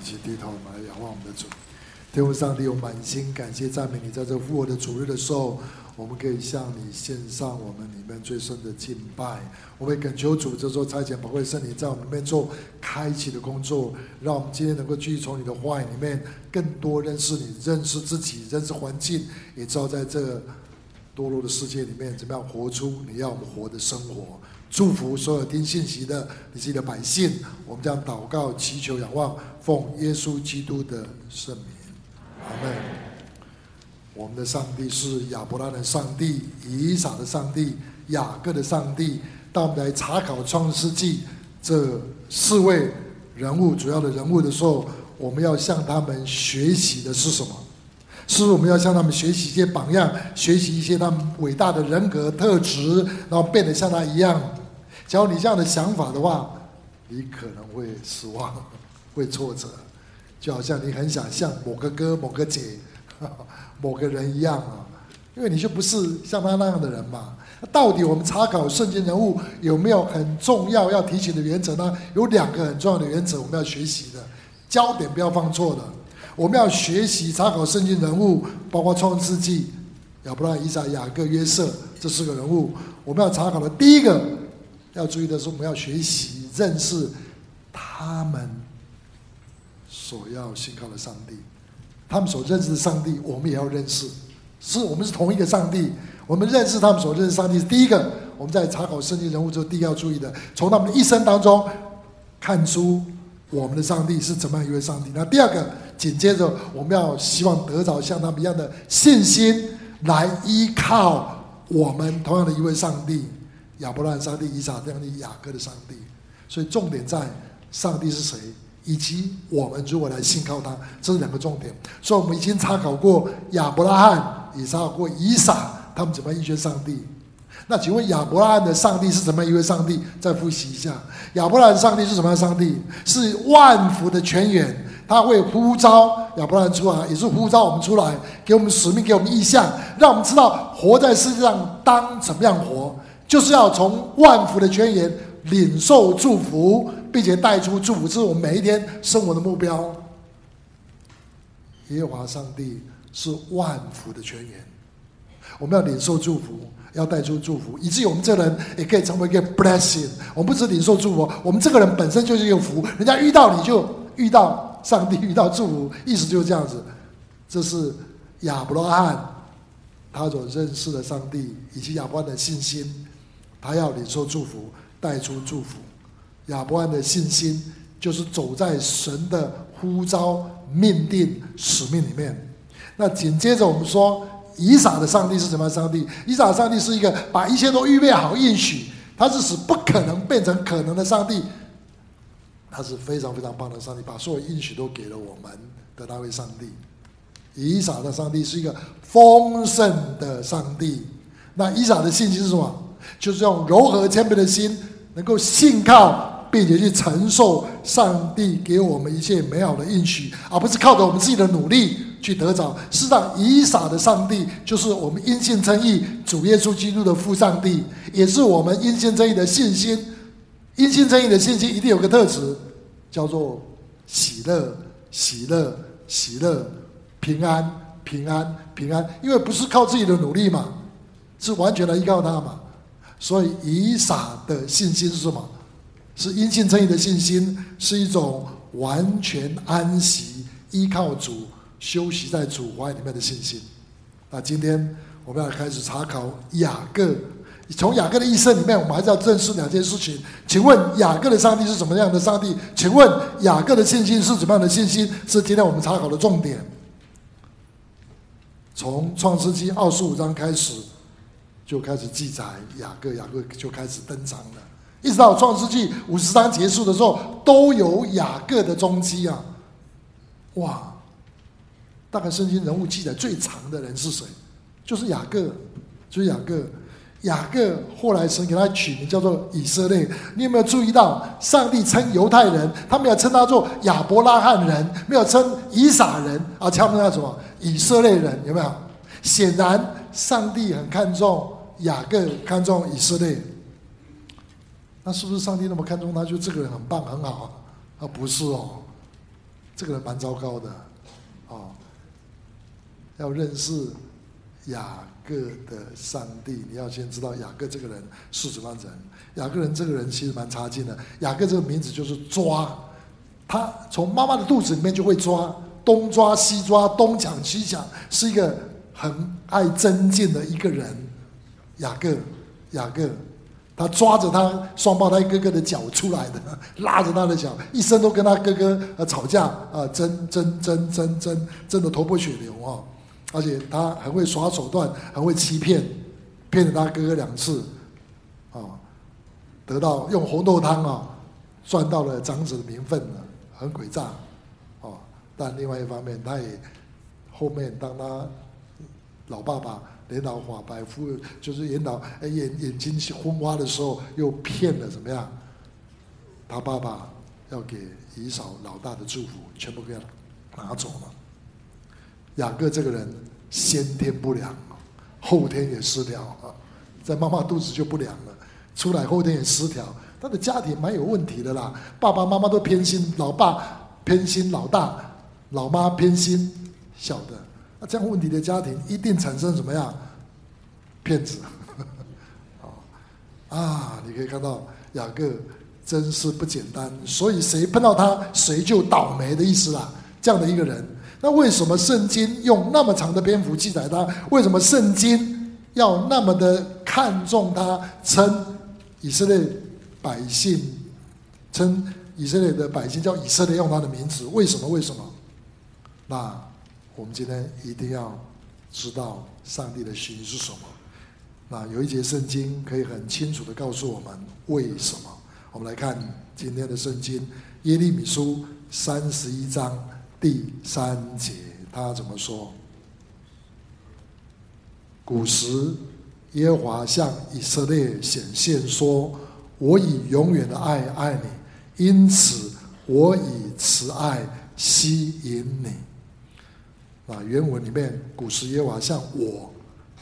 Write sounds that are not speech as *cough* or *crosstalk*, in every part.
一起低头来仰望我们的主。天父上帝，我满心感谢赞美你，在这复活的主日的时候，我们可以向你献上我们里面最深的敬拜。我们恳求主，这时候差遣宝贵圣灵在我们里面做开启的工作，让我们今天能够继续从你的话语里面更多认识你、认识自己、认识环境，也知道在这堕落的世界里面怎么样活出你要我们活的生活。祝福所有听信息的你自己的百姓，我们将祷告、祈求、仰望，奉耶稣基督的圣名。阿门。我们的上帝是亚伯拉的上帝、以撒的上帝、雅各的上帝。当我们来查考创世纪这四位人物主要的人物的时候，我们要向他们学习的是什么？是不是我们要向他们学习一些榜样，学习一些他们伟大的人格特质，然后变得像他一样？假如你这样的想法的话，你可能会失望，*laughs* 会挫折。就好像你很想像某个哥、某个姐、*laughs* 某个人一样啊，因为你就不是像他那样的人嘛。到底我们查考圣经人物有没有很重要要提醒的原则呢？有两个很重要的原则我们要学习的，焦点不要放错的。我们要学习查考圣经人物，包括创世纪、亚伯拉罕、以撒、雅各、约瑟这四个人物。我们要查考的第一个要注意的是，我们要学习认识他们。所要信靠的上帝，他们所认识的上帝，我们也要认识。是我们是同一个上帝，我们认识他们所认识上帝是第一个。我们在查考圣经人物之后，第一个要注意的，从他们的一生当中看出我们的上帝是怎么样一位上帝。那第二个，紧接着我们要希望得着像他们一样的信心，来依靠我们同样的一位上帝——亚伯拉罕上帝、以撒这样的雅各的上帝。所以重点在上帝是谁。以及我们如果来信靠他，这是两个重点。所以，我们已经查考过亚伯拉罕，也查考过以撒，他们怎么样应选上帝。那请问亚伯拉罕的上帝是怎么样一位上帝？再复习一下，亚伯拉罕上帝是什么样上帝？是万福的泉源，他会呼召亚伯兰出来，也是呼召我们出来，给我们使命，给我们意向，让我们知道活在世界上当怎么样活，就是要从万福的泉源领受祝福。并且带出祝福，这是我们每一天生活的目标。耶和华上帝是万福的泉源，我们要领受祝福，要带出祝福，以至于我们这人也可以成为一个 blessing。我们不只领受祝福，我们这个人本身就是一个福，人家遇到你就遇到上帝，遇到祝福，意思就是这样子。这是亚伯拉罕他所认识的上帝，以及亚伯拉罕的信心，他要领受祝福，带出祝福。亚伯拉罕的信心，就是走在神的呼召、命定、使命里面。那紧接着我们说，以撒的上帝是什么上帝？以撒上帝是一个把一切都预备好应许，他是使不可能变成可能的上帝。他是非常非常棒的上帝，把所有应许都给了我们的那位上帝。以撒的上帝是一个丰盛的上帝。那以撒的信心是什么？就是用柔和谦卑的心，能够信靠。并且去承受上帝给我们一切美好的应许，而不是靠着我们自己的努力去得着。事实上，以撒的上帝就是我们因信称义主耶稣基督的父上帝，也是我们因信称义的信心。因信称义的信心一定有个特质，叫做喜乐、喜乐、喜乐、平安、平安、平安。因为不是靠自己的努力嘛，是完全的依靠他嘛。所以，以撒的信心是什么？是因信称义的信心，是一种完全安息、依靠主、休息在主怀里面的信心。那今天我们要开始查考雅各，从雅各的一生里面，我们还是要认识两件事情。请问雅各的上帝是什么样的上帝？请问雅各的信心是怎么样的信心？是今天我们查考的重点。从创世纪二十五章开始，就开始记载雅各，雅各就开始登场了。一直到创世纪五十章结束的时候，都有雅各的踪迹啊！哇，大概圣经人物记载最长的人是谁？就是雅各，就是雅各。雅各后来神给他取名叫做以色列。你有没有注意到，上帝称犹太人，他没有称他做亚伯拉罕人，没有称以撒人，而称他什么？以色列人，有没有？显然，上帝很看重雅各，看重以色列。那是不是上帝那么看重他，就这个人很棒很好啊？不是哦。这个人蛮糟糕的，哦，要认识雅各的上帝，你要先知道雅各这个人是什么人。雅各人这个人其实蛮差劲的，雅各这个名字就是抓，他从妈妈的肚子里面就会抓，东抓西抓，东抢西抢，是一个很爱争竞的一个人。雅各，雅各。他抓着他双胞胎哥哥的脚出来的，拉着他的脚，一生都跟他哥哥呃吵架啊，争争争争争，争得头破血流啊！而且他很会耍手段，很会欺骗，骗了他哥哥两次，啊，得到用红豆汤啊赚到了长子的名分了，很诡诈，哦！但另外一方面，他也后面当他老爸爸。年老花白，肤就是眼老，眼眼睛昏花的时候，又骗了怎么样？他爸爸要给以扫老大的祝福，全部给他拿走了。雅各这个人先天不良，后天也失调啊，在妈妈肚子就不良了，出来后天也失调，他的家庭蛮有问题的啦。爸爸妈妈都偏心，老爸偏心老大，老妈偏心小的。那这样问题的家庭一定产生什么样？骗子，*laughs* 啊！你可以看到雅各真是不简单，所以谁碰到他，谁就倒霉的意思啦。这样的一个人，那为什么圣经用那么长的篇幅记载他？为什么圣经要那么的看重他，称以色列百姓，称以色列的百姓叫以色列，用他的名字？为什么？为什么？那？我们今天一定要知道上帝的心是什么。那有一节圣经可以很清楚的告诉我们为什么。我们来看今天的圣经，耶利米书三十一章第三节，他怎么说？古时耶和华向以色列显现说：“我以永远的爱爱你，因此我以慈爱吸引你。”啊，原文里面，古时耶和华向我，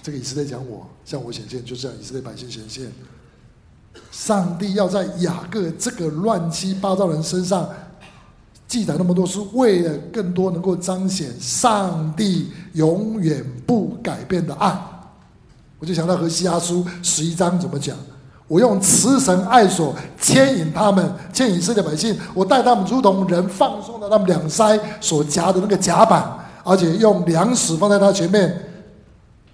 这个以色列讲我向我显现，就是向以色列百姓显现。上帝要在雅各这个乱七八糟人身上记载那么多，是为了更多能够彰显上帝永远不改变的爱。我就想到何西阿书十一章怎么讲？我用慈神爱所牵引他们，牵引以色列百姓，我带他们如同人放松的他们两腮所夹的那个夹板。而且用粮食放在他前面，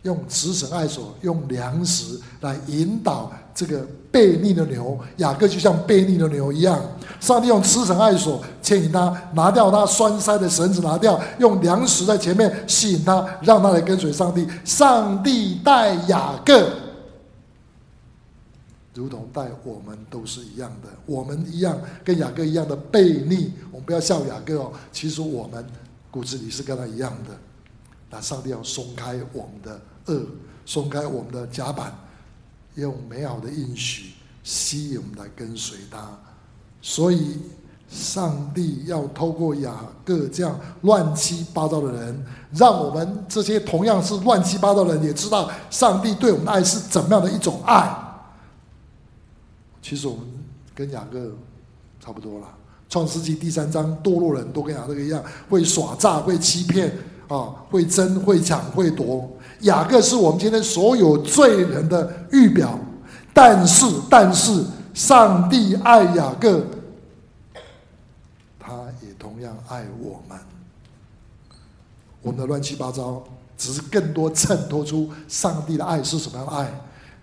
用慈绳爱索，用粮食来引导这个悖逆的牛。雅各就像悖逆的牛一样，上帝用慈绳爱索牵引他，拿掉他拴塞的绳子，拿掉，用粮食在前面吸引他，让他来跟随上帝。上帝带雅各，如同带我们都是一样的，我们一样跟雅各一样的悖逆。我们不要笑雅各哦，其实我们。骨子里是跟他一样的，那上帝要松开我们的轭，松开我们的甲板，用美好的应许吸引我们来跟随他。所以，上帝要透过雅各这样乱七八糟的人，让我们这些同样是乱七八糟的人，也知道上帝对我们的爱是怎么样的一种爱。其实我们跟雅各差不多了。创世纪第三章，堕落人都跟雅各一样，会耍诈，会欺骗，啊，会争，会抢，会夺。雅各是我们今天所有罪人的预表，但是，但是，上帝爱雅各，他也同样爱我们。我们的乱七八糟，只是更多衬托出上帝的爱是什么样的爱？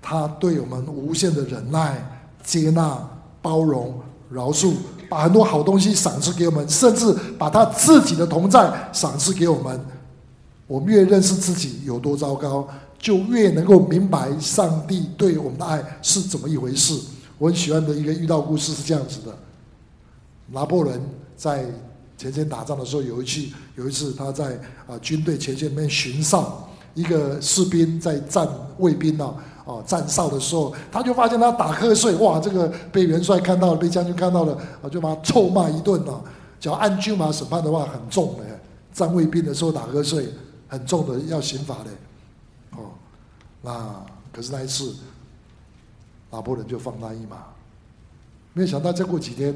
他对我们无限的忍耐、接纳、包容、饶恕。把很多好东西赏赐给我们，甚至把他自己的同在赏赐给我们。我们越认识自己有多糟糕，就越能够明白上帝对我们的爱是怎么一回事。我很喜欢的一个遇到故事是这样子的：拿破仑在前线打仗的时候，有一次，有一次他在啊军队前线里面巡哨，一个士兵在站卫兵啊。哦，站哨的时候，他就发现他打瞌睡，哇！这个被元帅看到了，被将军看到了，啊，就把他臭骂一顿了。只要按军法审判的话，很重的，站卫兵的时候打瞌睡，很重的，要刑罚的。哦，那可是那一次，拿破仑就放他一马，没有想到再过几天，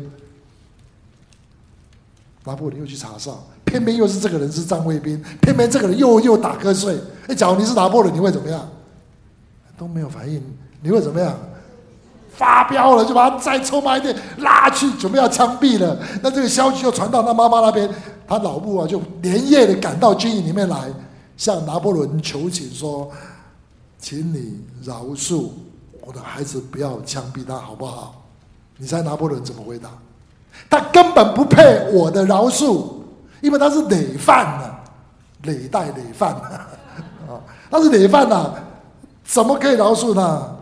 拿破仑又去查哨，偏偏又是这个人是站卫兵，偏偏这个人又又打瞌睡。哎，假如你是拿破仑，你会怎么样？都没有反应，你会怎么样？发飙了，就把他再臭骂一遍，拉去准备要枪毙了。那这个消息又传到他妈妈那边，他老母啊就连夜的赶到军营里面来，向拿破仑求情说：“请你饶恕我的孩子，不要枪毙他，好不好？”你猜拿破仑怎么回答？他根本不配我的饶恕，因为他是累犯呢，累代累犯啊，*laughs* 他是累犯呐，怎么可以饶恕呢？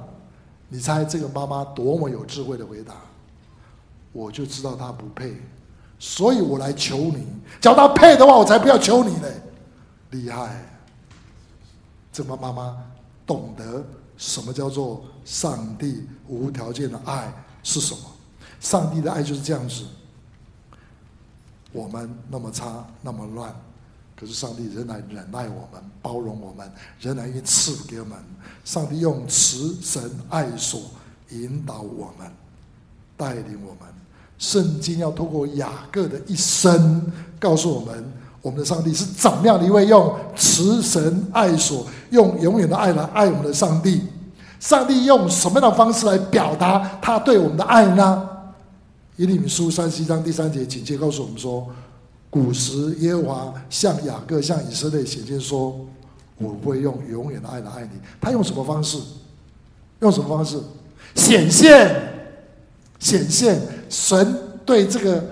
你猜这个妈妈多么有智慧的回答？我就知道他不配，所以我来求你。叫他配的话，我才不要求你嘞！厉害，怎么妈妈懂得什么叫做上帝无条件的爱是什么？上帝的爱就是这样子。我们那么差，那么乱。可是上帝仍然忍耐我们，包容我们，仍然愿意赐给我们。上帝用慈神爱所引导我们，带领我们。圣经要透过雅各的一生，告诉我们，我们的上帝是怎么样的一位用慈神爱所，用永远的爱来爱我们的上帝。上帝用什么样的方式来表达他对我们的爱呢？以利米书三十一章第三节，紧接告诉我们说。古时耶和华向雅各、向以色列显现说：“我会用永远的爱来爱你。”他用什么方式？用什么方式？显现，显现。神对这个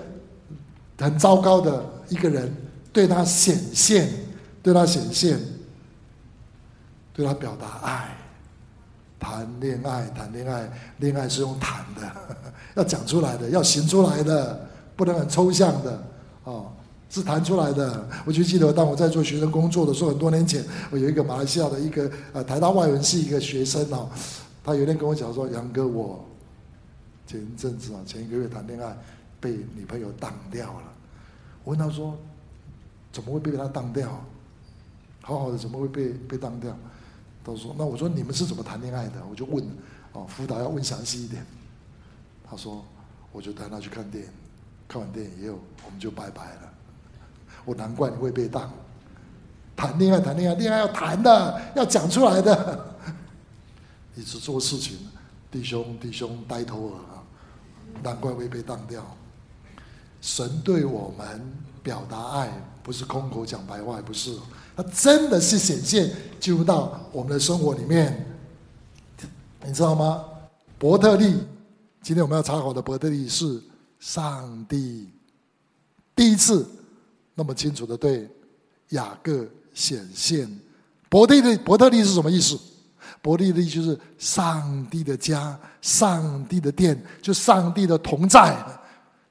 很糟糕的一个人，对他显现，对他显现，对他表达爱。谈恋爱，谈恋爱，恋爱是用谈的，*laughs* 要讲出来的，要行出来的，不能很抽象的哦。是谈出来的。我就记得，当我在做学生工作的时候，很多年前，我有一个马来西亚的一个呃台大外文系一个学生哦，他有一天跟我讲说：“杨哥，我前阵子啊，前一个月谈恋爱，被女朋友当掉了。”我问他说：“怎么会被他当掉？好好的怎么会被被当掉？”他说：“那我说你们是怎么谈恋爱的？”我就问哦，辅导要问详细一点。他说：“我就带他去看电影，看完电影以后，我们就拜拜了。”我难怪你会被当，谈恋爱谈恋爱，恋爱要谈的，要讲出来的。一直做事情，弟兄弟兄呆头鹅，难怪会被当掉。神对我们表达爱，不是空口讲白话，不是，他真的是显现进入到我们的生活里面。你知道吗？伯特利，今天我们要查考的伯特利是上帝第一次。那么清楚的对雅各显现，伯特利，伯特利是什么意思？伯利利就是上帝的家，上帝的殿，就上帝的同在。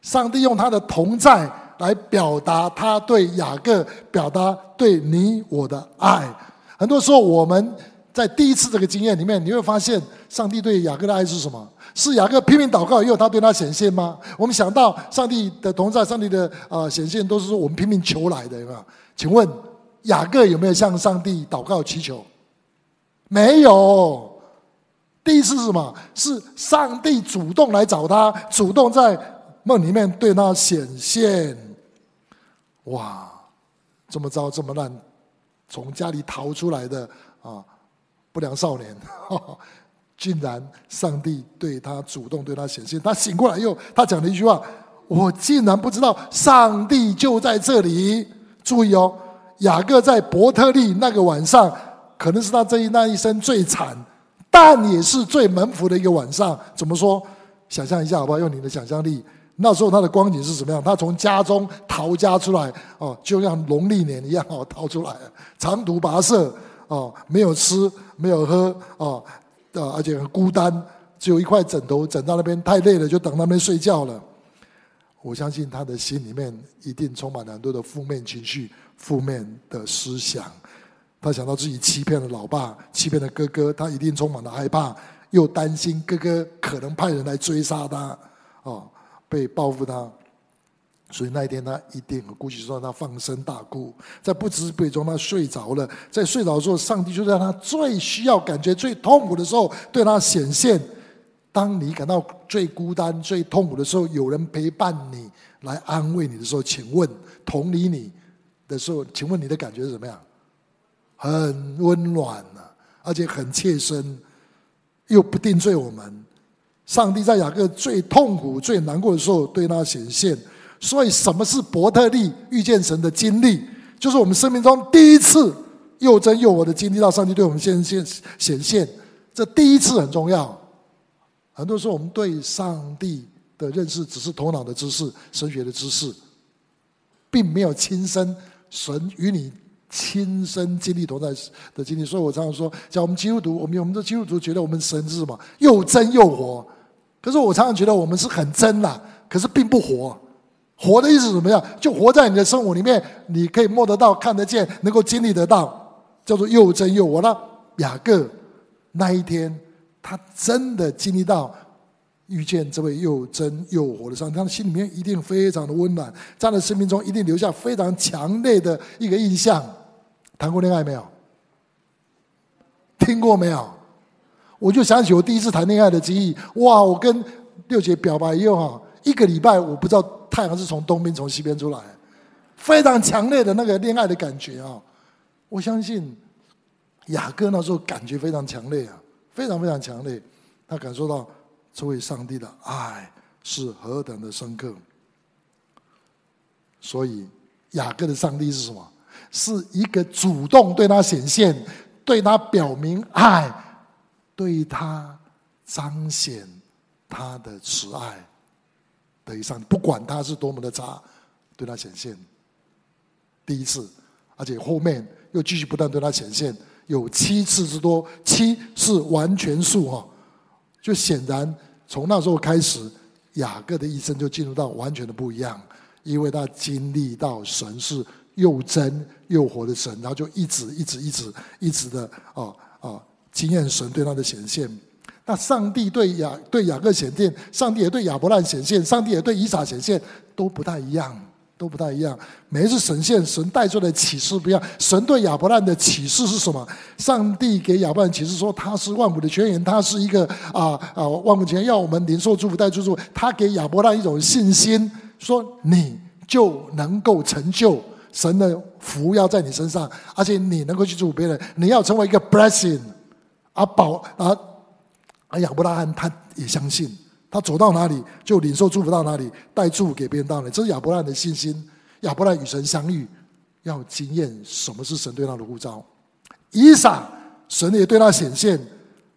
上帝用他的同在来表达他对雅各，表达对你我的爱。很多时候我们在第一次这个经验里面，你会发现上帝对雅各的爱是什么？是雅各拼命祷告，以后他对他显现吗？我们想到上帝的同在，上帝的啊显现，都是说我们拼命求来的，有没有？请问雅各有没有向上帝祷告祈求？没有。第一次是什么？是上帝主动来找他，主动在梦里面对他显现。哇，这么糟，这么烂，从家里逃出来的啊不良少年。呵 *laughs* 呵竟然，上帝对他主动对他显现。他醒过来以后，他讲了一句话：“我竟然不知道上帝就在这里。”注意哦，雅各在伯特利那个晚上，可能是他这一那一生最惨，但也是最蒙福的一个晚上。怎么说？想象一下好不好？用你的想象力，那时候他的光景是什么样？他从家中逃家出来，哦，就像农历年一样哦，逃出来，长途跋涉，哦，没有吃，没有喝，哦。啊，而且很孤单，只有一块枕头枕在那边，太累了，就等那边睡觉了。我相信他的心里面一定充满了很多的负面情绪、负面的思想。他想到自己欺骗了老爸，欺骗了哥哥，他一定充满了害怕，又担心哥哥可能派人来追杀他，哦，被报复他。所以那一天，他一定，估计说他放声大哭，在不知不觉中，他睡着了。在睡着的时候，上帝就在他最需要、感觉最痛苦的时候，对他显现。当你感到最孤单、最痛苦的时候，有人陪伴你来安慰你的时候，请问同理你的时候，请问你的感觉是怎么样？很温暖呐、啊，而且很切身，又不定罪我们。上帝在雅各最痛苦、最难过的时候对他显现。所以，什么是伯特利遇见神的经历？就是我们生命中第一次又真又活的经历到上帝对我们显现显现。这第一次很重要。很多时候，我们对上帝的认识只是头脑的知识、神学的知识，并没有亲身神与你亲身经历同在的经历。所以我常常说，像我们基督徒，我们我们的基督徒觉得我们神是什么？又真又活。可是我常常觉得我们是很真呐，可是并不活。活的意思是怎么样？就活在你的生活里面，你可以摸得到、看得见、能够经历得到，叫做又真又活。那雅各那一天，他真的经历到遇见这位又真又活的上帝，他的心里面一定非常的温暖，在他的生命中一定留下非常强烈的一个印象。谈过恋爱没有？听过没有？我就想起我第一次谈恋爱的记忆。哇！我跟六姐表白以后哈，一个礼拜我不知道太阳是从东边从西边出来，非常强烈的那个恋爱的感觉啊！我相信雅各那时候感觉非常强烈啊，非常非常强烈，他感受到这位上帝的爱是何等的深刻。所以雅各的上帝是什么？是一个主动对他显现、对他表明爱。对他彰显他的慈爱的一上，不管他是多么的差，对他显现。第一次，而且后面又继续不断对他显现，有七次之多，七是完全数哈。就显然从那时候开始，雅各的一生就进入到完全的不一样，因为他经历到神是又真又活的神，然后就一直一直一直一直的啊啊。经验神对他的显现，那上帝对雅对雅各显现，上帝也对亚伯兰显现，上帝也对以撒显现，都不太一样，都不太一样。每一次神现，神带出来的启示不一样。神对亚伯兰的启示是什么？上帝给亚伯兰启示说，他是万古的泉源，他是一个啊啊万古泉，要我们领受祝福带祝福。他给亚伯兰一种信心，说你就能够成就神的福要在你身上，而且你能够去祝福别人，你要成为一个 blessing。阿宝啊，阿亚伯拉罕他也相信，他走到哪里就领受祝福到哪里，带祝福给别人到哪里，这是亚伯拉罕的信心。亚伯拉罕与神相遇，要经验什么是神对他的呼召。以撒，神也对他显现，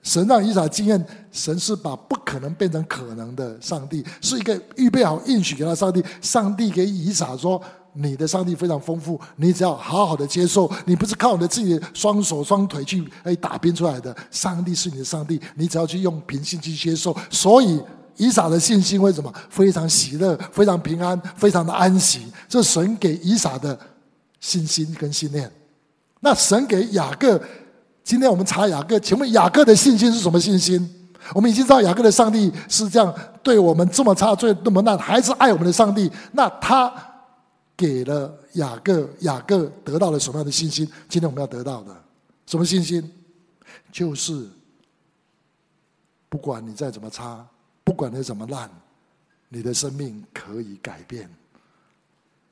神让以撒经验，神是把不可能变成可能的上帝，是一个预备好应许给他上帝。上帝给以撒说。你的上帝非常丰富，你只要好好的接受。你不是靠你的自己的双手双腿去哎打拼出来的，上帝是你的上帝，你只要去用平信去接受。所以以撒的信心为什么非常喜乐、非常平安、非常的安息？这是神给以撒的信心跟信念。那神给雅各，今天我们查雅各，请问雅各的信心是什么信心？我们已经知道雅各的上帝是这样对我们这么差、最那么烂，还是爱我们的上帝。那他。给了雅各，雅各得到了什么样的信心？今天我们要得到的什么信心？就是不管你再怎么差，不管你怎么烂，你的生命可以改变。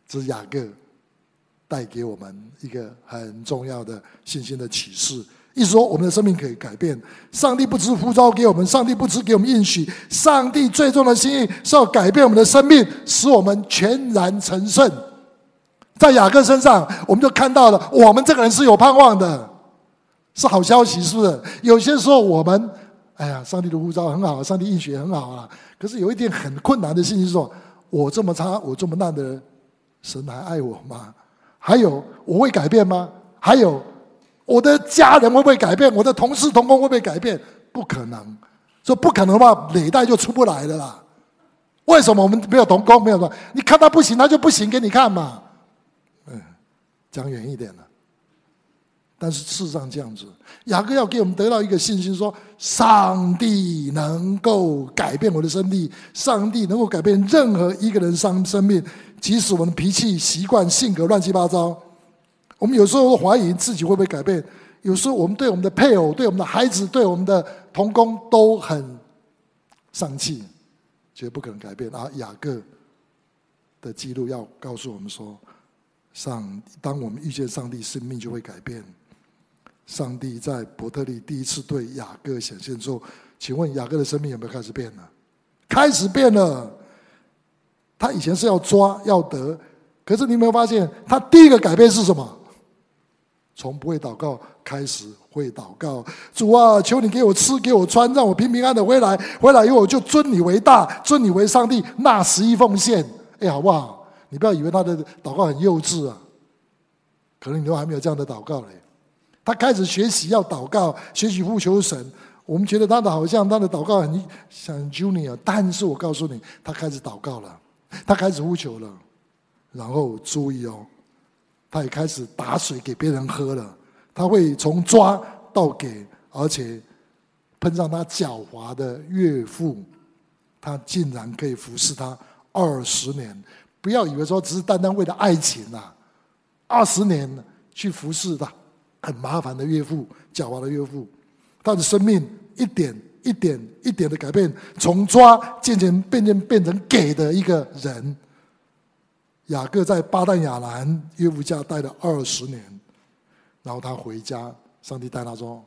这是雅各带给我们一个很重要的信心的启示。意思说，我们的生命可以改变。上帝不只呼召给我们，上帝不只给我们应许，上帝最终的心意是要改变我们的生命，使我们全然成圣。在雅各身上，我们就看到了，我们这个人是有盼望的，是好消息，是不是？有些时候我们，哎呀，上帝的呼召很好，上帝应许很好啊，可是有一点很困难的信息，说，我这么差，我这么烂的人，神还爱我吗？还有，我会改变吗？还有，我的家人会不会改变？我的同事同工会不会改变？不可能，说不可能的话，累代就出不来的啦。为什么我们没有同工？没有说，你看他不行，他就不行给你看嘛。嗯讲远一点了，但是事实上这样子，雅各要给我们得到一个信心说，上帝能够改变我的生命，上帝能够改变任何一个人生生命，即使我们的脾气、习惯、性格乱七八糟，我们有时候会怀疑自己会不会改变，有时候我们对我们的配偶、对我们的孩子、对我们的同工都很丧气，觉得不可能改变。而雅各的记录要告诉我们说，上当我们遇见上帝，生命就会改变。上帝在伯特利第一次对雅各显现之后，请问雅各的生命有没有开始变了？开始变了。他以前是要抓要得，可是你有没有发现，他第一个改变是什么？从不会祷告开始会祷告。主啊，求你给我吃，给我穿，让我平平安安的回来。回来以后我就尊你为大，尊你为上帝，纳十一奉献。哎，好不好？你不要以为他的祷告很幼稚啊，可能你都还没有这样的祷告嘞。他开始学习要祷告，学习呼求神。我们觉得他的好像他的祷告很像 Junior，但是我告诉你，他开始祷告了，他开始呼求了，然后注意哦。他也开始打水给别人喝了，他会从抓到给，而且碰上他狡猾的岳父，他竟然可以服侍他二十年。不要以为说只是单单为了爱情啊，二十年去服侍他很麻烦的岳父，狡猾的岳父，他的生命一点一点一点的改变，从抓渐渐变成变成给的一个人。雅各在巴旦亚兰岳父家待了二十年，然后他回家，上帝带他说，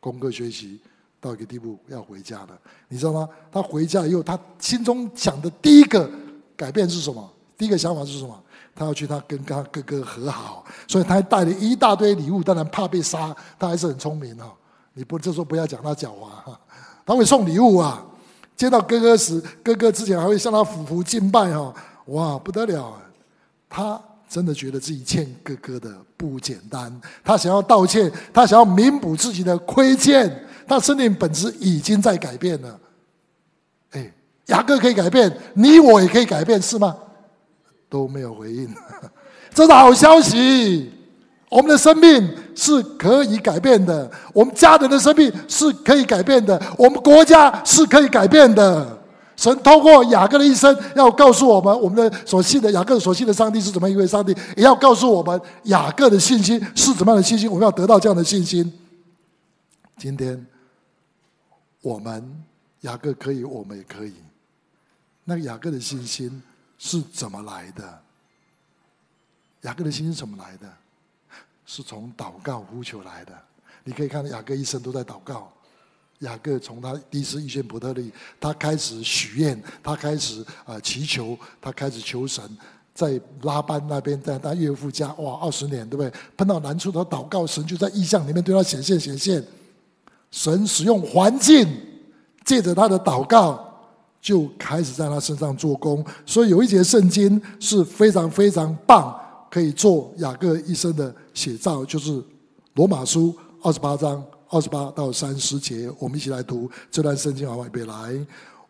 功课学习到一个地步要回家了。你知道吗？他回家以后，他心中想的第一个改变是什么？第一个想法是什么？他要去他跟他哥哥和好，所以他还带了一大堆礼物。当然怕被杀，他还是很聪明哦。你不这时候不要讲他狡猾哈，他会送礼物啊。见到哥哥时，哥哥之前还会向他俯伏敬拜哈，哇，不得了。啊他真的觉得自己欠哥哥的不简单，他想要道歉，他想要弥补自己的亏欠，他生命本质已经在改变了。哎，雅各可以改变，你我也可以改变，是吗？都没有回应，*laughs* 这是好消息。我们的生命是可以改变的，我们家人的生命是可以改变的，我们国家是可以改变的。神透过雅各的一生，要告诉我们，我们的所信的雅各所信的上帝是怎么一位上帝，也要告诉我们雅各的信心是怎么样的信心。我们要得到这样的信心。今天，我们雅各可以，我们也可以。那雅各的信心是怎么来的？雅各的信心是怎么来的？是从祷告呼求来的。你可以看到雅各一生都在祷告。雅各从他第一次遇见伯特利，他开始许愿，他开始啊祈求，他开始求神，在拉班那边，在他岳父家，哇，二十年，对不对？碰到难处，他祷告，神就在异象里面对他显现显现。神使用环境，借着他的祷告，就开始在他身上做工。所以有一节圣经是非常非常棒，可以做雅各一生的写照，就是罗马书二十八章。二十八到三十节，我们一起来读这段圣经。好，预备来。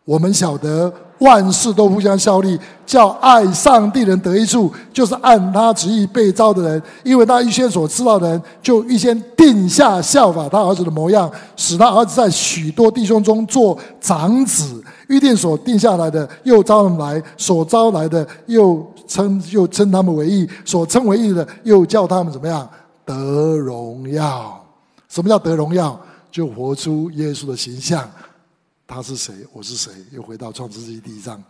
我们晓得万事都互相效力，叫爱上帝人得益处，就是按他旨意被召的人。因为他预先所知道的人，就预先定下效法他儿子的模样，使他儿子在许多弟兄中做长子。预定所定下来的，又招他们来；所招来的，又称又称他们为义；所称为义的，又叫他们怎么样得荣耀。什么叫得荣耀？就活出耶稣的形象。他是谁？我是谁？又回到创世纪第一章。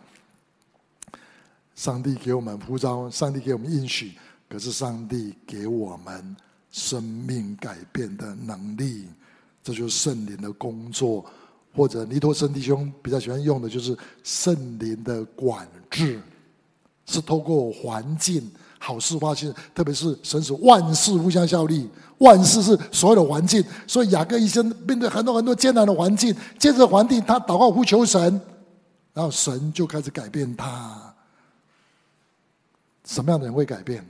上帝给我们呼召，上帝给我们应许，可是上帝给我们生命改变的能力，这就是圣灵的工作。或者尼托生弟兄比较喜欢用的就是圣灵的管制，是透过环境。好事发生，特别是神使万事互相效力，万事是所有的环境。所以雅各一生面对很多很多艰难的环境，借着环境，他祷告呼求神，然后神就开始改变他。什么样的人会改变？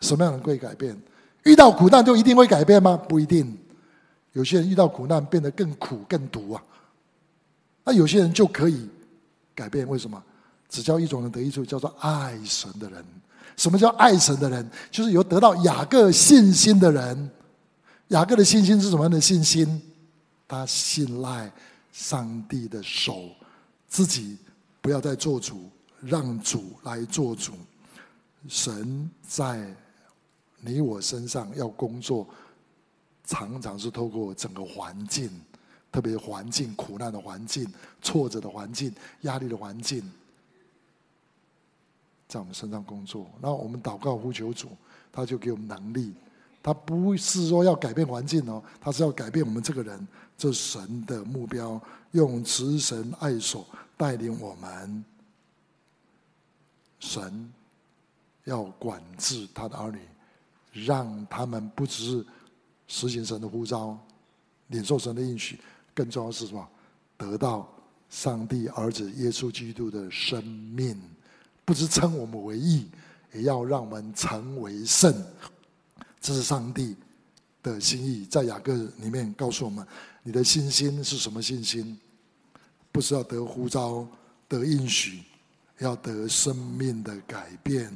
什么样的人会改变？遇到苦难就一定会改变吗？不一定。有些人遇到苦难变得更苦更毒啊。那有些人就可以改变，为什么？只叫一种人得益处，叫做爱神的人。什么叫爱神的人？就是有得到雅各信心的人。雅各的信心是什么样的信心？他信赖上帝的手，自己不要再做主，让主来做主。神在你我身上要工作，常常是透过整个环境，特别环境、苦难的环境、挫折的环境、压力的环境，在我们身上工作。然后我们祷告呼求主，他就给我们能力。他不是说要改变环境哦，他是要改变我们这个人。这神的目标，用慈神爱所带领我们。神要管制他的儿女，让他们不只是实行神的呼召，领受神的应许。更重要是什么？得到上帝儿子耶稣基督的生命，不是称我们为义，也要让我们成为圣。这是上帝的心意，在雅各里面告诉我们：你的信心是什么信心？不是要得呼召、得应许，要得生命的改变。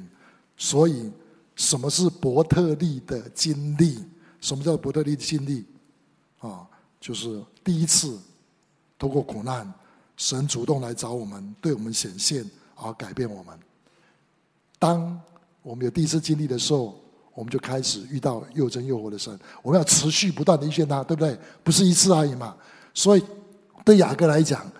所以，什么是伯特利的经历？什么叫伯特利的经历？啊？就是第一次，通过苦难，神主动来找我们，对我们显现，而改变我们。当我们有第一次经历的时候，我们就开始遇到又真又活的神。我们要持续不断的遇见他，对不对？不是一次而已嘛。所以对雅各来讲，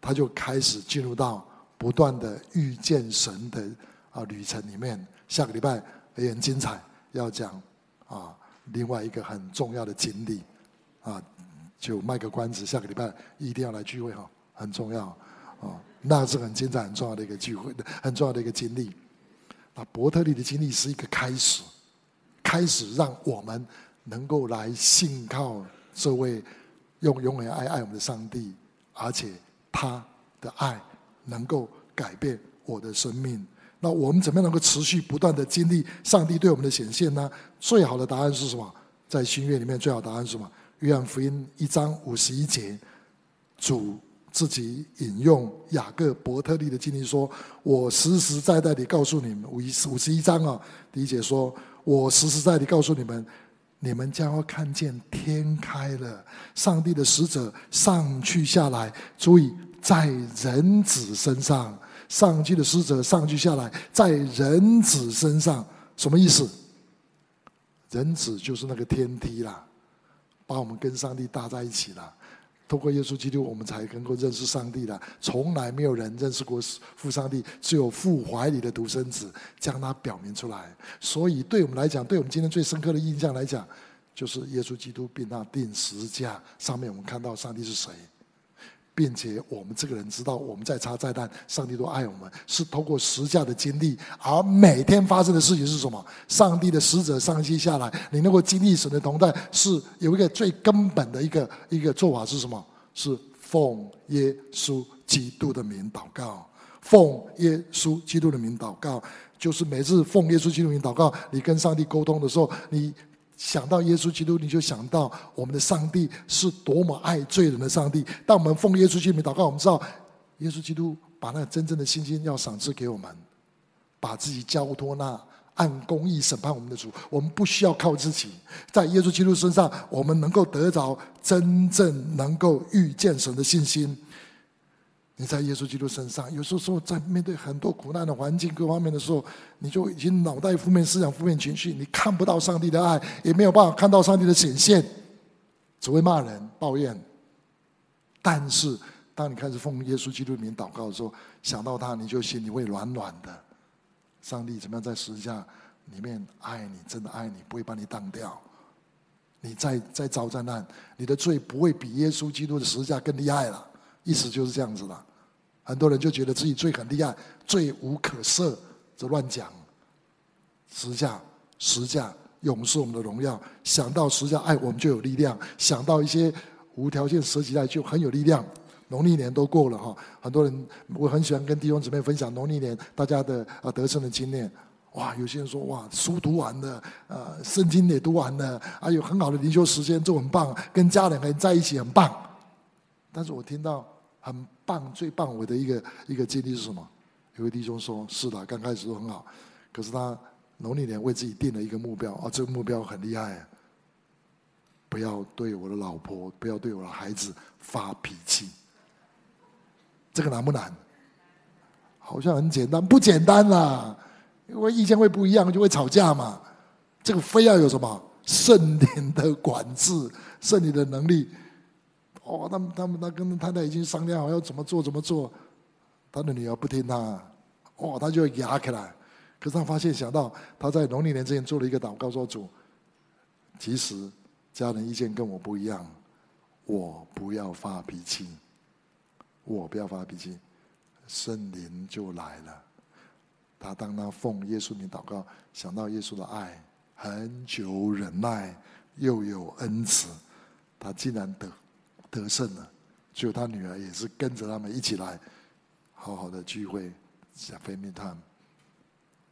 他就开始进入到不断的遇见神的啊旅程里面。下个礼拜也很精彩，要讲啊另外一个很重要的经历啊。就卖个关子，下个礼拜一定要来聚会哈，很重要啊！那是很精彩、很重要的一个聚会，很重要的一个经历。啊，伯特利的经历是一个开始，开始让我们能够来信靠这位用永远爱爱我们的上帝，而且他的爱能够改变我的生命。那我们怎么样能够持续不断的经历上帝对我们的显现呢？最好的答案是什么？在新约里面，最好的答案是什么？约翰福音一章五十一节，主自己引用雅各伯特利的经历说：“我实实在在地告诉你们，五一五十一章啊，第一节说：我实实在在地告诉你们，你们将要看见天开了，上帝的使者上去下来。注意，在人子身上，上帝的使者上去下来，在人子身上，什么意思？人子就是那个天梯啦。”把我们跟上帝搭在一起了，透过耶稣基督，我们才能够认识上帝的。从来没有人认识过父上帝，只有父怀里的独生子将他表明出来。所以，对我们来讲，对我们今天最深刻的印象来讲，就是耶稣基督并那钉十字架上面，我们看到上帝是谁。并且我们这个人知道，我们再差再难，上帝都爱我们，是透过十架的经历。而每天发生的事情是什么？上帝的使者上去下来，你能够经历神的同在，是有一个最根本的一个一个做法是什么？是奉耶稣基督的名祷告。奉耶稣基督的名祷告，就是每次奉耶稣基督名祷告，你跟上帝沟通的时候，你。想到耶稣基督，你就想到我们的上帝是多么爱罪人的上帝。当我们奉耶稣基督祷告，我们知道耶稣基督把那真正的信心要赏赐给我们，把自己交托那按公义审判我们的主。我们不需要靠自己，在耶稣基督身上，我们能够得着真正能够遇见神的信心。你在耶稣基督身上，有时候在面对很多苦难的环境各方面的时候，你就已经脑袋负面思想、负面情绪，你看不到上帝的爱，也没有办法看到上帝的显现，只会骂人、抱怨。但是，当你开始奉耶稣基督的名祷告的时候，想到他，你就心里会暖暖的。上帝怎么样在十字架里面爱你，真的爱你，不会把你当掉。你再再遭灾难，你的罪不会比耶稣基督的十字架更厉害了。意思就是这样子了，很多人就觉得自己罪很厉害，罪无可赦，就乱讲。十架，十架，永是我们的荣耀。想到十架爱我们就有力量，想到一些无条件舍己爱就很有力量。农历年都过了哈，很多人我很喜欢跟弟兄姊妹分享农历年大家的啊得胜的经验。哇，有些人说哇，书读完了，呃，圣经也读完了，啊有很好的灵修时间，就很棒，跟家人还在一起很棒。但是我听到。很棒，最棒！我的一个一个经历是什么？有位弟兄说：“是的，刚开始都很好，可是他农历年为自己定了一个目标啊，这个目标很厉害，不要对我的老婆，不要对我的孩子发脾气。这个难不难？好像很简单，不简单啦，因为意见会不一样，就会吵架嘛。这个非要有什么圣灵的管制，圣灵的能力。”哦，他们他们他跟太太已经商量好要怎么做怎么做，他的女儿不听他，哦，他就要压起来。可是他发现，想到他在农历年之前做了一个祷告，说主，即使家人意见跟我不一样，我不要发脾气，我不要发脾气，圣灵就来了。他当他奉耶稣名祷告，想到耶稣的爱，很久忍耐，又有恩慈，他竟然得得胜了。就他女儿也是跟着他们一起来，好好的聚会，像 family time，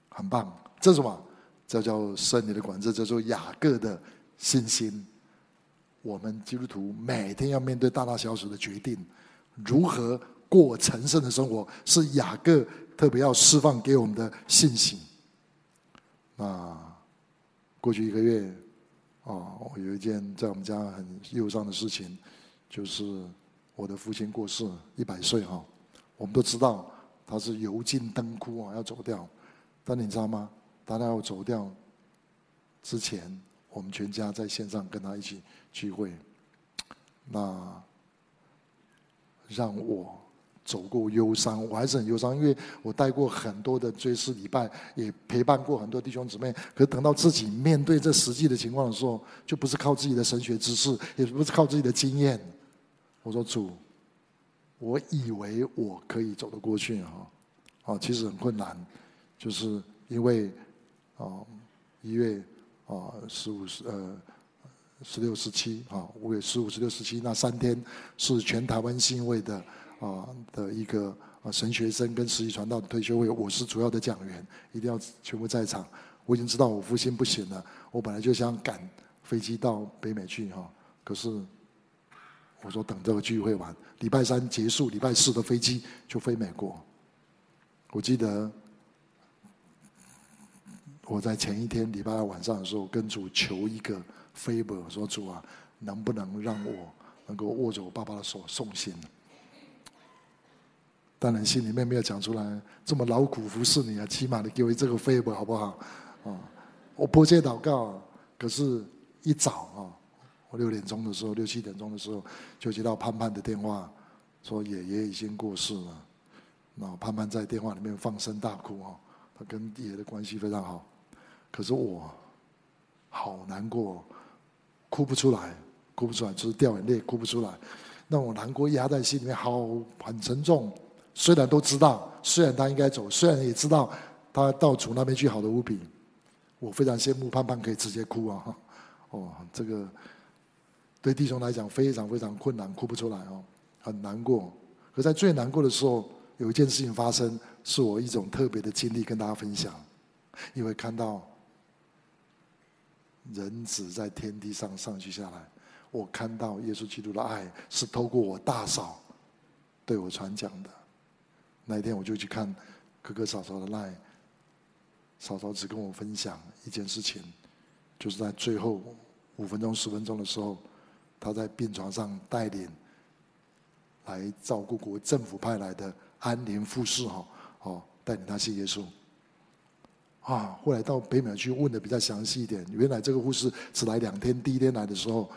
很棒。这什么？这叫圣灵的管制，这叫做雅各的信心。我们基督徒每天要面对大大小小的决定，如何过成圣的生活，是雅各。特别要释放给我们的信心。那过去一个月，啊，我有一件在我们家很忧伤的事情，就是我的父亲过世，一百岁哈。我们都知道他是油尽灯枯啊，要走掉。但你知道吗？当他要走掉之前，我们全家在线上跟他一起聚会。那让我。走过忧伤，我还是很忧伤，因为我带过很多的追思礼拜，也陪伴过很多弟兄姊妹。可是等到自己面对这实际的情况的时候，就不是靠自己的神学知识，也不是靠自己的经验。我说主，我以为我可以走得过去哈，啊，其实很困难，就是因为啊一月啊十五十呃十六十七啊五月十五十六十七那三天是全台湾信会的。啊的一个啊神学生跟实习传道的退休会，我是主要的讲员，一定要全部在场。我已经知道我父亲不行了，我本来就想赶飞机到北美去哈，可是我说等这个聚会完，礼拜三结束，礼拜四的飞机就飞美国。我记得我在前一天礼拜二晚上的时候跟主求一个 favor，说主啊，能不能让我能够握着我爸爸的手送行？当然心里面没有讲出来，这么劳苦服侍你啊，起码你给我这个飞伯好不好？啊，我迫切祷告，可是一早啊，我六点钟的时候，六七点钟的时候，就接到盼盼的电话，说爷爷已经过世了。那盼盼在电话里面放声大哭啊，他跟爷爷的关系非常好，可是我好难过，哭不出来，哭不出来，就是掉眼泪，哭不出来。那我难过压在心里面，好很沉重。虽然都知道，虽然他应该走，虽然也知道他到主那边去好的无比，我非常羡慕盼盼可以直接哭啊！哦，这个对弟兄来讲非常非常困难，哭不出来哦，很难过。可在最难过的时候，有一件事情发生，是我一种特别的经历跟大家分享，因为看到人子在天地上上去下来，我看到耶稣基督的爱是透过我大嫂对我传讲的。那一天我就去看哥哥嫂嫂的爱嫂嫂只跟我分享一件事情，就是在最后五分钟、十分钟的时候，他在病床上带领来照顾国政府派来的安宁护士哈，哦，带领他信耶稣。啊，后来到北美去问的比较详细一点，原来这个护士只来两天，第一天来的时候。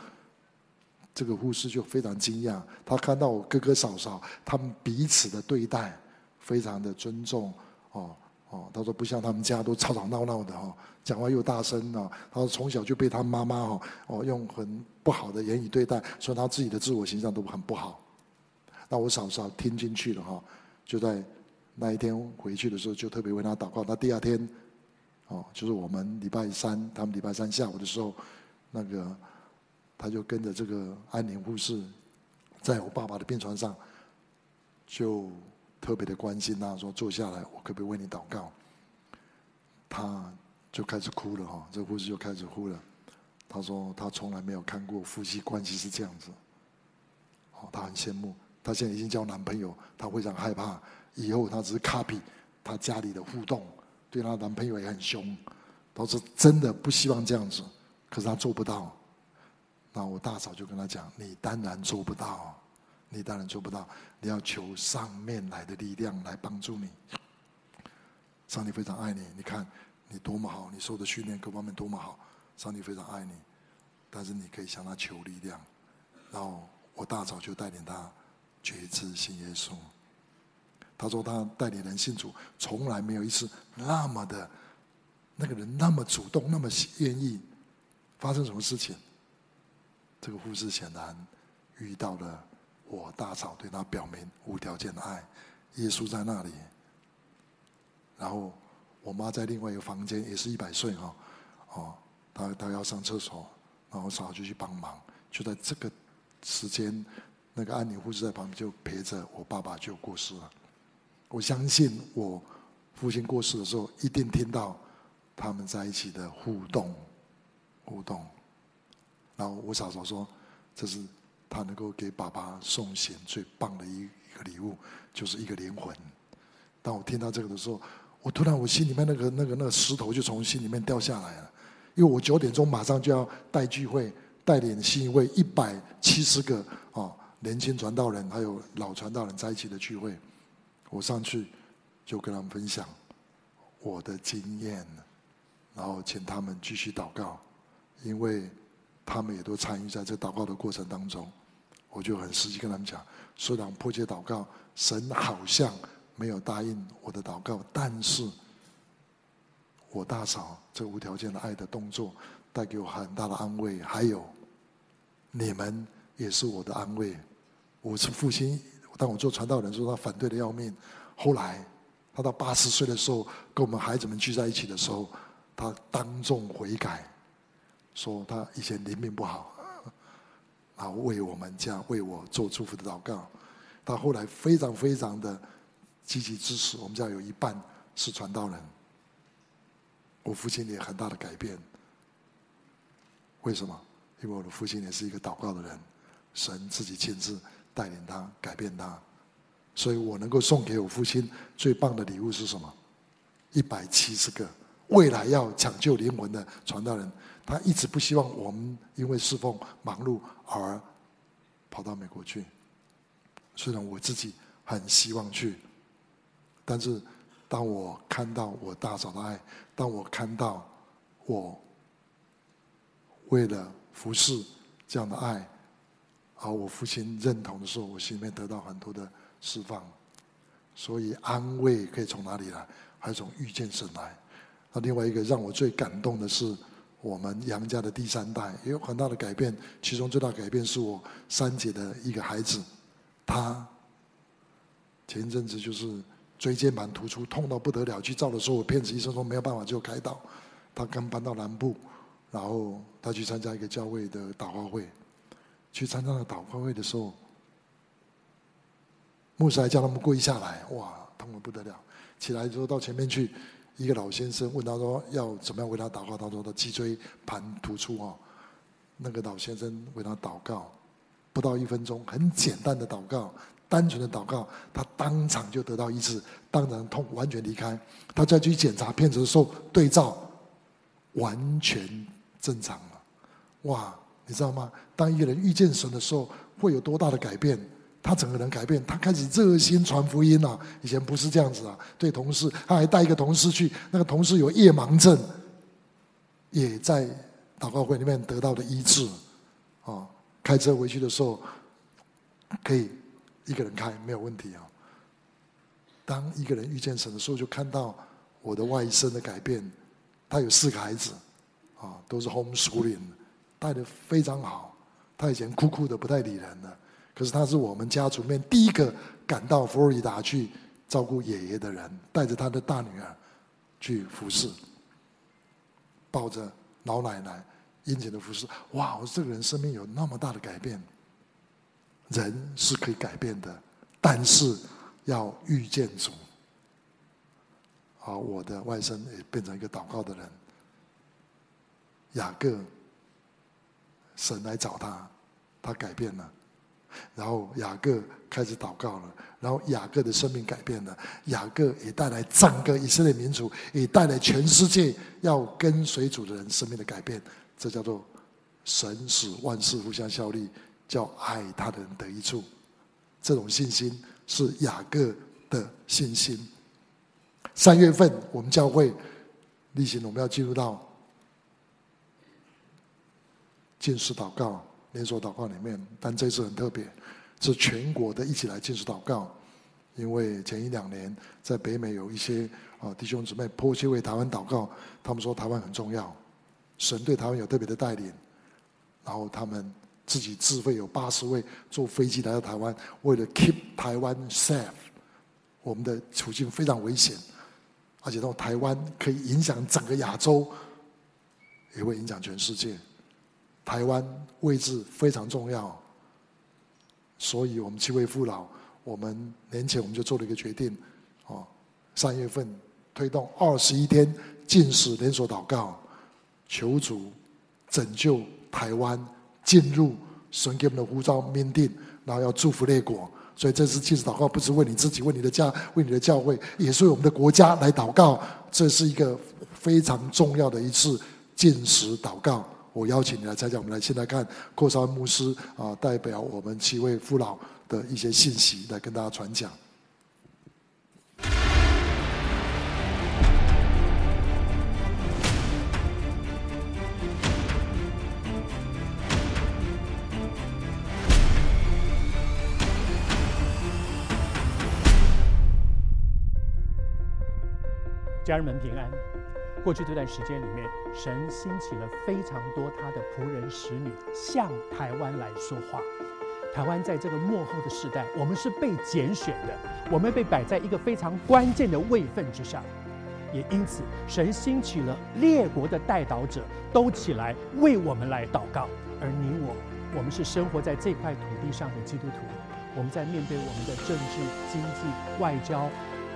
这个护士就非常惊讶，他看到我哥哥嫂嫂他们彼此的对待。非常的尊重，哦哦，他说不像他们家都吵吵闹闹的哈，讲话又大声啊。他说从小就被他妈妈哈哦用很不好的言语对待，所以他自己的自我形象都很不好。那我嫂嫂听进去了哈，就在那一天回去的时候就特别为他祷告。那第二天，哦，就是我们礼拜三，他们礼拜三下午的时候，那个他就跟着这个安宁护士，在我爸爸的病床上就。特别的关心他，说坐下来，我可不可以为你祷告？他就开始哭了哈，这个护士就开始哭了。他说他从来没有看过夫妻关系是这样子，哦，他很羡慕。他现在已经交男朋友，他非常害怕以后他只是 copy 他家里的互动，对他男朋友也很凶。他说真的不希望这样子，可是他做不到。那我大嫂就跟他讲：“你当然做不到。”你当然做不到，你要求上面来的力量来帮助你。上帝非常爱你，你看你多么好，你受的训练各方面多么好，上帝非常爱你。但是你可以向他求力量。然后我大早就带领他决志信耶稣。他说他带领人信主，从来没有一次那么的，那个人那么主动，那么愿意。发生什么事情？这个护士显然遇到了我大嫂对他表明无条件的爱。耶稣在那里，然后我妈在另外一个房间，也是一百岁哈，哦，她她要上厕所，然后我嫂就去帮忙。就在这个时间，那个安宁护士在旁边就陪着我爸爸就过世了。我相信我父亲过世的时候，一定听到他们在一起的互动，互动。然后我嫂嫂说，这是他能够给爸爸送行最棒的一一个礼物，就是一个灵魂。当我听到这个的时候，我突然我心里面那个那个那个石头就从心里面掉下来了，因为我九点钟马上就要带聚会，带领新一位一百七十个啊年轻传道人还有老传道人在一起的聚会。我上去就跟他们分享我的经验，然后请他们继续祷告，因为他们也都参与在这祷告的过程当中。我就很实际跟他们讲，虽然迫切祷告，神好像没有答应我的祷告，但是我大嫂这无条件的爱的动作带给我很大的安慰，还有你们也是我的安慰。我是父亲。当我做传道人时候，他反对的要命。后来，他到八十岁的时候，跟我们孩子们聚在一起的时候，他当众悔改，说他以前灵命不好，然后为我们家为我做祝福的祷告。他后来非常非常的积极支持，我们家有一半是传道人。我父亲也很大的改变。为什么？因为我的父亲也是一个祷告的人，神自己亲自。带领他，改变他，所以我能够送给我父亲最棒的礼物是什么？一百七十个未来要抢救灵魂的传道人，他一直不希望我们因为侍奉忙碌而跑到美国去。虽然我自己很希望去，但是当我看到我大嫂的爱，当我看到我为了服侍这样的爱。而我父亲认同的时候，我心里面得到很多的释放，所以安慰可以从哪里来？还是从遇见神来。那另外一个让我最感动的是，我们杨家的第三代也有很大的改变。其中最大改变是我三姐的一个孩子，他前一阵子就是椎间盘突出，痛到不得了，去照的时候，我骗子医生说没有办法就开刀。他刚搬到南部，然后他去参加一个教会的祷告会。去参加了祷告会的时候，牧师还叫他们跪下来，哇，痛得不得了。起来之后到前面去，一个老先生问他说要怎么样为他祷告，他说他脊椎盘突出哦。那个老先生为他祷告，不到一分钟，很简单的祷告，单纯的祷告，他当场就得到医治，当场痛完全离开。他再去检查片子的时候，对照完全正常了，哇！你知道吗？当一个人遇见神的时候，会有多大的改变？他整个人改变，他开始热心传福音了。以前不是这样子啊，对同事，他还带一个同事去，那个同事有夜盲症，也在祷告会里面得到的医治。啊，开车回去的时候，可以一个人开，没有问题啊。当一个人遇见神的时候，就看到我的外甥的改变。他有四个孩子，啊，都是 homeschooling。带的非常好，他以前酷酷的不太理人的，可是他是我们家族里面第一个赶到佛罗里达去照顾爷爷的人，带着他的大女儿去服侍，抱着老奶奶殷勤的服侍。哇，我这个人生命有那么大的改变，人是可以改变的，但是要遇见主。好，我的外甥也变成一个祷告的人，雅各。神来找他，他改变了，然后雅各开始祷告了，然后雅各的生命改变了，雅各也带来整个以色列民族，也带来全世界要跟随主的人生命的改变。这叫做神使万事互相效力，叫爱他的人得益处。这种信心是雅各的信心。三月份我们教会例行，我们要进入到。禁食祷告，连锁祷告里面，但这次很特别，是全国的一起来禁食祷告。因为前一两年在北美有一些啊弟兄姊妹迫切为台湾祷告，他们说台湾很重要，神对台湾有特别的带领，然后他们自己自费有八十位坐飞机来到台湾，为了 keep 台湾 safe，我们的处境非常危险，而且到台湾可以影响整个亚洲，也会影响全世界，台湾位置非常重要，所以我们七位父老。我们年前我们就做了一个决定，哦，三月份推动二十一天禁食连锁祷告，求主拯救台湾进入神给我们的呼召命定，然后要祝福列国。所以这次禁食祷告不是为你自己，为你的家，为你的教会，也是为我们的国家来祷告。这是一个非常重要的一次禁食祷告。我邀请你来参加，我们来现在看阔少牧师啊，代表我们七位父老。的一些信息来跟大家传讲。家人们平安。过去这段时间里面，神兴起了非常多他的仆人使女，向台湾来说话。台湾在这个幕后的时代，我们是被拣选的，我们被摆在一个非常关键的位分之上，也因此，神兴起了列国的代祷者，都起来为我们来祷告。而你我，我们是生活在这块土地上的基督徒，我们在面对我们的政治、经济、外交，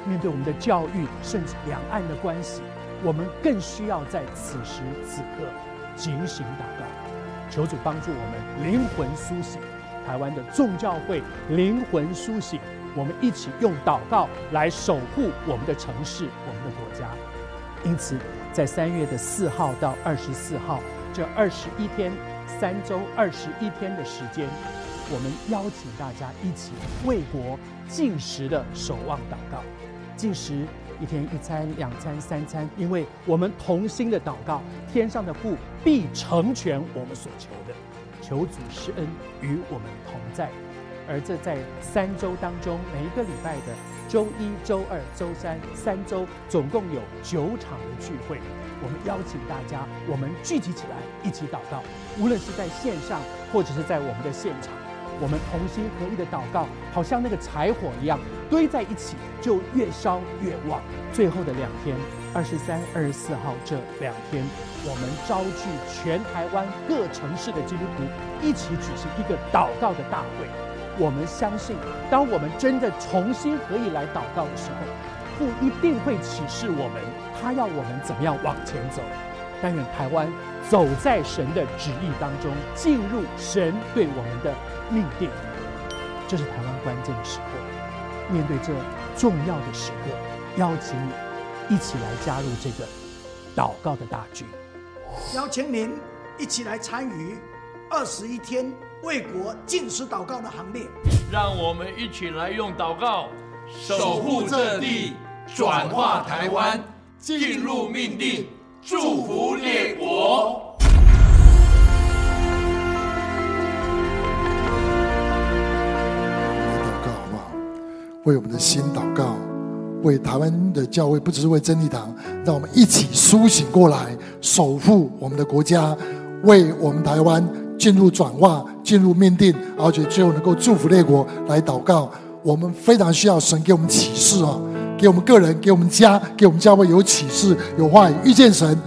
面对我们的教育，甚至两岸的关系，我们更需要在此时此刻警醒祷告，求主帮助我们灵魂苏醒。台湾的众教会灵魂苏醒，我们一起用祷告来守护我们的城市、我们的国家。因此，在三月的四号到二十四号这二十一天、三周二十一天的时间，我们邀请大家一起为国禁食的守望祷告。禁食一天一餐、两餐、三餐，因为我们同心的祷告，天上的父必成全我们所求的。求主施恩与我们同在，而这在三周当中，每一个礼拜的周一、周二、周三三周，总共有九场的聚会。我们邀请大家，我们聚集起来一起祷告，无论是在线上或者是在我们的现场，我们同心合意的祷告，好像那个柴火一样堆在一起，就越烧越旺。最后的两天，二十三、二十四号这两天。我们召集全台湾各城市的基督徒一起举行一个祷告的大会。我们相信，当我们真的重新合意来祷告的时候，父一定会启示我们，他要我们怎么样往前走。但愿台湾走在神的旨意当中，进入神对我们的命定。这是台湾关键的时刻。面对这重要的时刻，邀请你一起来加入这个祷告的大军。邀请您一起来参与二十一天为国禁食祷告的行列。让我们一起来用祷告守护这地，转化台湾，进入命定，祝福列国。为我们的心祷告。为台湾的教会，不只是为真理堂，让我们一起苏醒过来，守护我们的国家，为我们台湾进入转化、进入命定，而且最后能够祝福列国来祷告。我们非常需要神给我们启示啊，给我们个人、给我们家、给我们教会有启示、有话语，遇见神，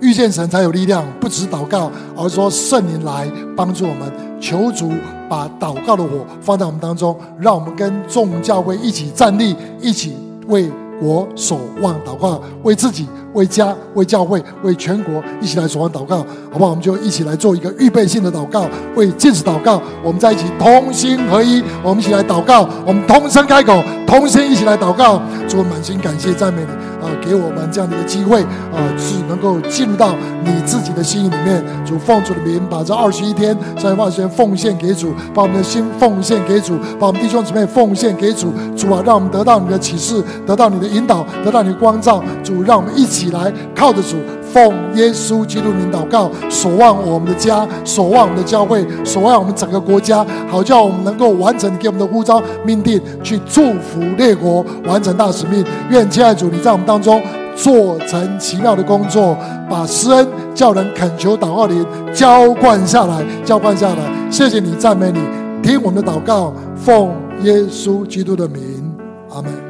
遇见神才有力量。不只祷告，而说圣灵来帮助我们，求主把祷告的火放在我们当中，让我们跟众教会一起站立，一起。为国守望祷告，为自己、为家、为教会、为全国一起来守望祷告，好不好？我们就一起来做一个预备性的祷告，为禁食祷告。我们在一起同心合一，我们一起来祷告，我们同声开口，同心一起来祷告。主，满心感谢赞美你啊，给我们这样的一个机会啊，是能够进入到你自己的心里面。主，奉主的名，把这二十一天、三十八天奉献给主，把我们的心奉献给主，把我们弟兄姊妹奉献给主。主啊，让我们得到你的启示，得到你的引导，得到你的光照。主，让我们一起来靠着主。奉耶稣基督名祷告，守望我们的家，守望我们的教会，守望我们整个国家，好叫我们能够完成你给我们的呼召命定，去祝福列国，完成大使命。愿亲爱主你在我们当中做成奇妙的工作，把施恩叫人恳求祷告灵浇灌下来，浇灌下来。谢谢你，赞美你，听我们的祷告，奉耶稣基督的名，阿门。